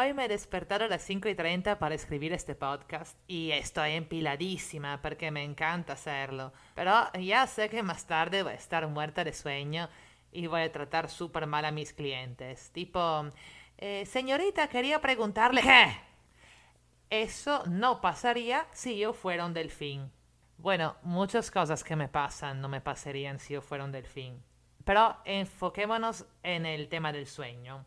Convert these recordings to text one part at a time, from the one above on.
Hoy me he despertado a las 5 y 30 para escribir este podcast y estoy empiladísima porque me encanta hacerlo. Pero ya sé que más tarde voy a estar muerta de sueño y voy a tratar súper mal a mis clientes. Tipo, eh, señorita, quería preguntarle... ¿Qué? Eso no pasaría si yo fuera un delfín. Bueno, muchas cosas que me pasan no me pasarían si yo fuera un delfín. Pero enfoquémonos en el tema del sueño.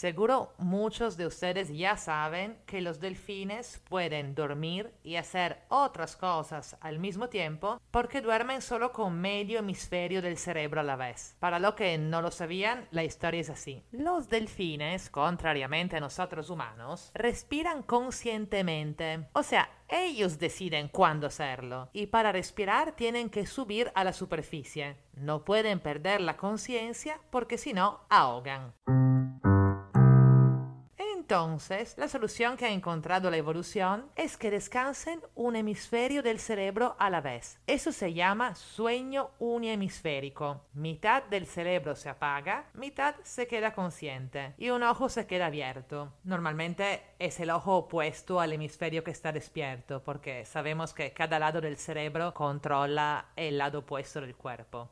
Seguro muchos de ustedes ya saben que los delfines pueden dormir y hacer otras cosas al mismo tiempo porque duermen solo con medio hemisferio del cerebro a la vez. Para los que no lo sabían, la historia es así. Los delfines, contrariamente a nosotros humanos, respiran conscientemente. O sea, ellos deciden cuándo hacerlo y para respirar tienen que subir a la superficie. No pueden perder la conciencia porque si no ahogan. Entonces, la solución que ha encontrado la evolución es que descansen un hemisferio del cerebro a la vez. Eso se llama sueño unihemisférico. Mitad del cerebro se apaga, mitad se queda consciente y un ojo se queda abierto. Normalmente es el ojo opuesto al hemisferio que está despierto, porque sabemos que cada lado del cerebro controla el lado opuesto del cuerpo.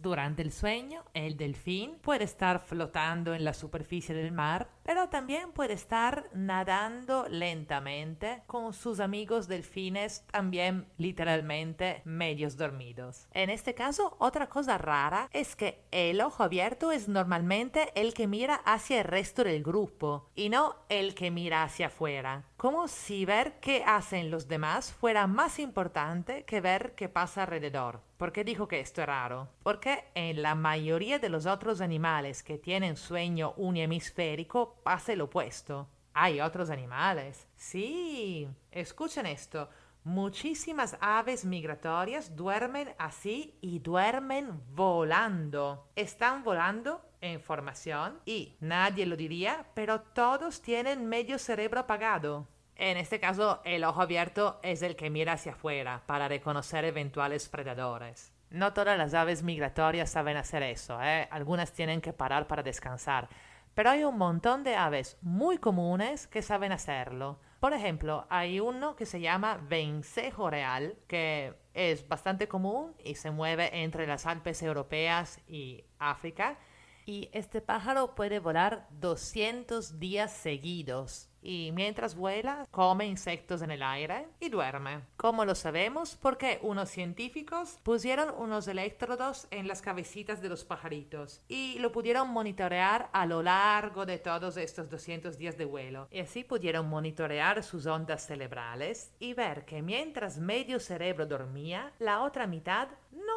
Durante el sueño, el delfín puede estar flotando en la superficie del mar, pero también puede estar nadando lentamente con sus amigos delfines también literalmente medios dormidos. En este caso, otra cosa rara es que el ojo abierto es normalmente el que mira hacia el resto del grupo y no el que mira hacia afuera como si ver qué hacen los demás fuera más importante que ver qué pasa alrededor. ¿Por qué dijo que esto es raro? Porque en la mayoría de los otros animales que tienen sueño unihemisférico pasa el opuesto. Hay otros animales. Sí, escuchen esto. Muchísimas aves migratorias duermen así y duermen volando. Están volando en formación y nadie lo diría, pero todos tienen medio cerebro apagado. En este caso, el ojo abierto es el que mira hacia afuera para reconocer eventuales predadores. No todas las aves migratorias saben hacer eso, ¿eh? algunas tienen que parar para descansar, pero hay un montón de aves muy comunes que saben hacerlo. Por ejemplo, hay uno que se llama vencejo real, que es bastante común y se mueve entre las Alpes europeas y África y este pájaro puede volar 200 días seguidos y mientras vuela come insectos en el aire y duerme. ¿Cómo lo sabemos? Porque unos científicos pusieron unos electrodos en las cabecitas de los pajaritos y lo pudieron monitorear a lo largo de todos estos 200 días de vuelo. Y así pudieron monitorear sus ondas cerebrales y ver que mientras medio cerebro dormía, la otra mitad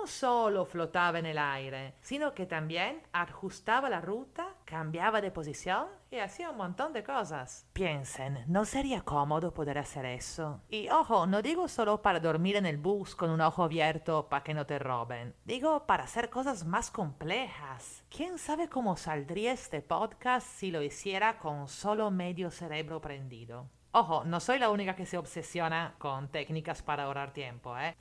no solo flotaba en el aire, sino que también ajustaba la ruta, cambiaba de posición y hacía un montón de cosas. Piensen, ¿no sería cómodo poder hacer eso? Y ojo, no digo solo para dormir en el bus con un ojo abierto para que no te roben. Digo para hacer cosas más complejas. ¿Quién sabe cómo saldría este podcast si lo hiciera con solo medio cerebro prendido? Ojo, no soy la única que se obsesiona con técnicas para ahorrar tiempo, ¿eh?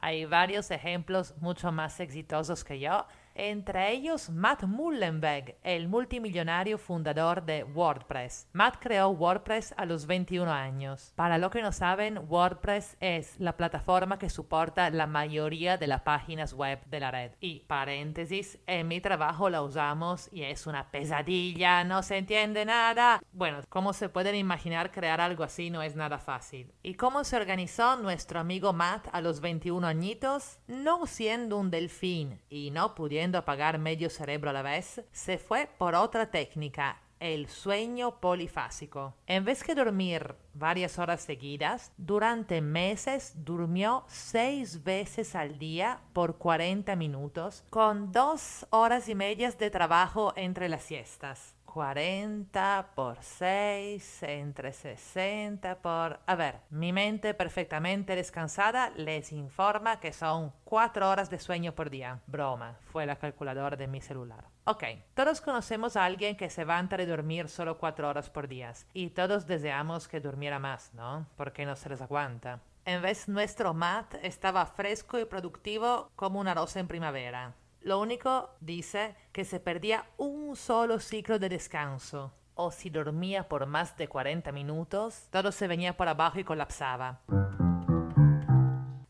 Hay varios ejemplos mucho más exitosos que yo entre ellos Matt Mullenweg, el multimillonario fundador de WordPress. Matt creó WordPress a los 21 años. Para los que no saben, WordPress es la plataforma que soporta la mayoría de las páginas web de la red. Y paréntesis, en mi trabajo la usamos y es una pesadilla, no se entiende nada. Bueno, como se pueden imaginar, crear algo así no es nada fácil. ¿Y cómo se organizó nuestro amigo Matt a los 21 añitos? No siendo un delfín y no pudiendo apagar medio cerebro a la vez, se fue por otra técnica el sueño polifásico. En vez de dormir varias horas seguidas, durante meses durmió seis veces al día por 40 minutos, con dos horas y medias de trabajo entre las siestas. 40 por 6 entre 60 por... A ver, mi mente perfectamente descansada les informa que son 4 horas de sueño por día. Broma, fue la calculadora de mi celular. Ok, todos conocemos a alguien que se va a dormir solo 4 horas por día y todos deseamos que durmiera más, ¿no? Porque no se les aguanta. En vez nuestro Matt estaba fresco y productivo como una rosa en primavera. Lo único, dice, que se perdía un solo ciclo de descanso, o si dormía por más de 40 minutos, todo se venía por abajo y colapsaba.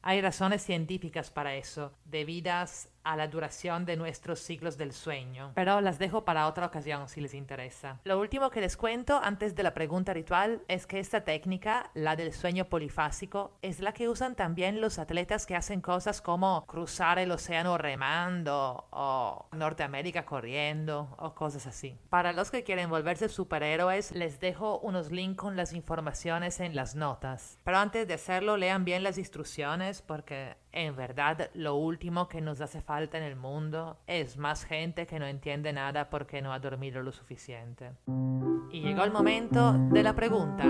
Hay razones científicas para eso, debidas a la duración de nuestros ciclos del sueño, pero las dejo para otra ocasión si les interesa. Lo último que les cuento antes de la pregunta ritual es que esta técnica, la del sueño polifásico, es la que usan también los atletas que hacen cosas como cruzar el océano remando o Norteamérica corriendo o cosas así. Para los que quieren volverse superhéroes, les dejo unos links con las informaciones en las notas. Pero antes de hacerlo, lean bien las instrucciones porque en verdad, lo último que nos hace falta en el mundo es más gente que no entiende nada porque no ha dormido lo suficiente. Y llegó el momento de la pregunta.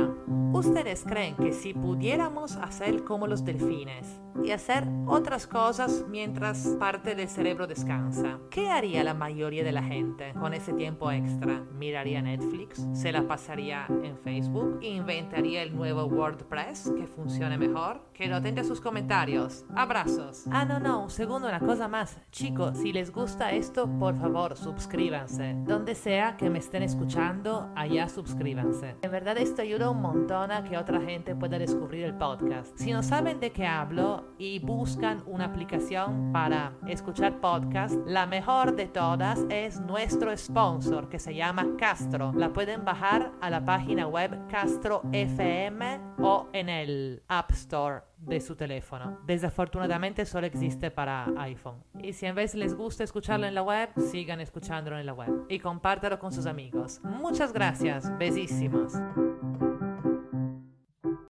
¿Ustedes creen que si pudiéramos hacer como los delfines y hacer otras cosas mientras parte del cerebro descansa, qué haría la mayoría de la gente con ese tiempo extra? ¿Miraría Netflix? ¿Se la pasaría en Facebook? ¿Inventaría el nuevo WordPress que funcione mejor? Que no tenga sus comentarios. Abrazos. Ah, no, no, un segundo, una cosa más. Chicos, si les gusta esto, por favor, suscríbanse. Donde sea que me estén escuchando, allá suscríbanse. En verdad esto ayuda un montón a que otra gente pueda descubrir el podcast. Si no saben de qué hablo y buscan una aplicación para escuchar podcast, la mejor de todas es nuestro sponsor que se llama Castro. La pueden bajar a la página web Castro FM o en el App Store de su teléfono. Desafortunadamente solo existe para iPhone. Y si en vez les gusta escucharlo en la web, sigan escuchándolo en la web. Y compártelo con sus amigos. Muchas gracias. Besísimos.